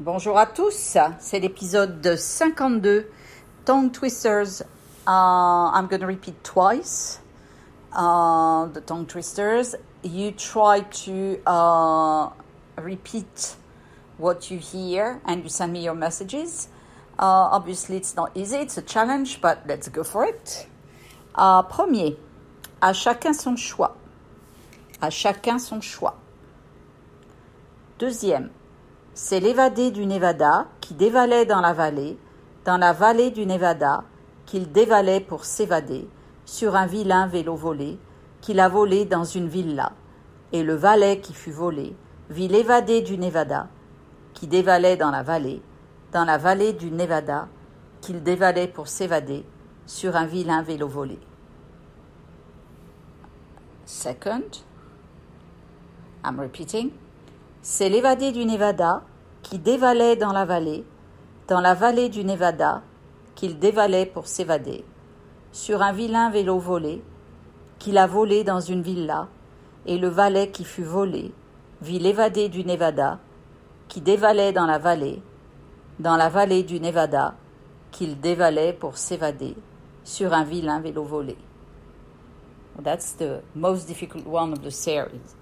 Bonjour à tous, c'est l'épisode 52, Tongue Twisters. Uh, I'm going to repeat twice uh, the tongue twisters. You try to uh, repeat what you hear and you send me your messages. Uh, obviously, it's not easy, it's a challenge, but let's go for it. Premier, à chacun son choix. À chacun son choix. Deuxième, c'est l'évadé du Nevada qui dévalait dans la vallée, dans la vallée du Nevada, qu'il dévalait pour s'évader, sur un vilain vélo volé, qu'il a volé dans une villa. Et le valet qui fut volé vit l'évadé du Nevada, qui dévalait dans la vallée, dans la vallée du Nevada, qu'il dévalait pour s'évader, sur un vilain vélo volé. Second, I'm repeating. C'est l'évadé du Nevada qui dévalait dans la vallée, dans la vallée du Nevada, qu'il dévalait pour s'évader, sur un vilain vélo volé, qu'il a volé dans une villa, et le valet qui fut volé vit l'évadé du Nevada, qui dévalait dans la vallée, dans la vallée du Nevada, qu'il dévalait pour s'évader, sur un vilain vélo volé. That's the most difficult one of the series.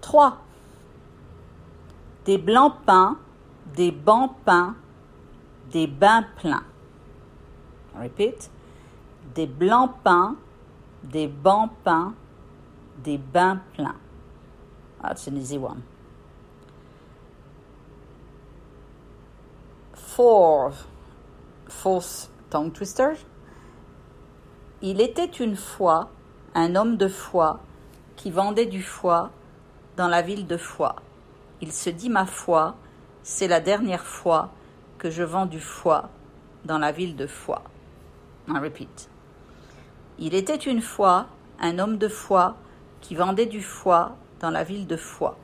3. Des blancs peints, des bancs peints, des bains pleins. Repeat. Des blancs peints, des bancs peints, des bains pleins. That's an easy one. Four. Fourth tongue twister. Il était une fois un homme de foi qui vendait du foie dans la ville de Foix. Il se dit ma foi, c'est la dernière fois que je vends du foie dans la ville de Foix. I repeat. Il était une fois un homme de foi qui vendait du foie dans la ville de Foix.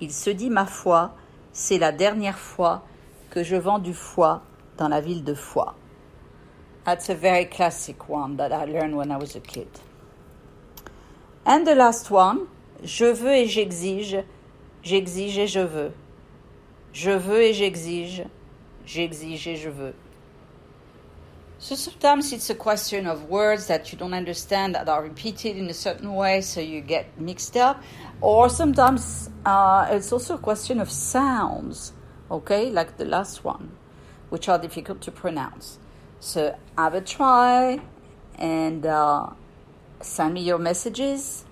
Il se dit ma foi, c'est la dernière fois que je vends du foie dans la ville de Foix. That's a very classic one that I learned when I was a kid. And the last one, je veux et j'exige, j'exige et je veux. Je veux et j'exige, j'exige et je veux. So sometimes it's a question of words that you don't understand that are repeated in a certain way, so you get mixed up. Or sometimes uh, it's also a question of sounds, okay, like the last one, which are difficult to pronounce. So have a try and uh, send me your messages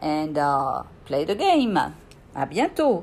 and uh, play the game. À bientôt!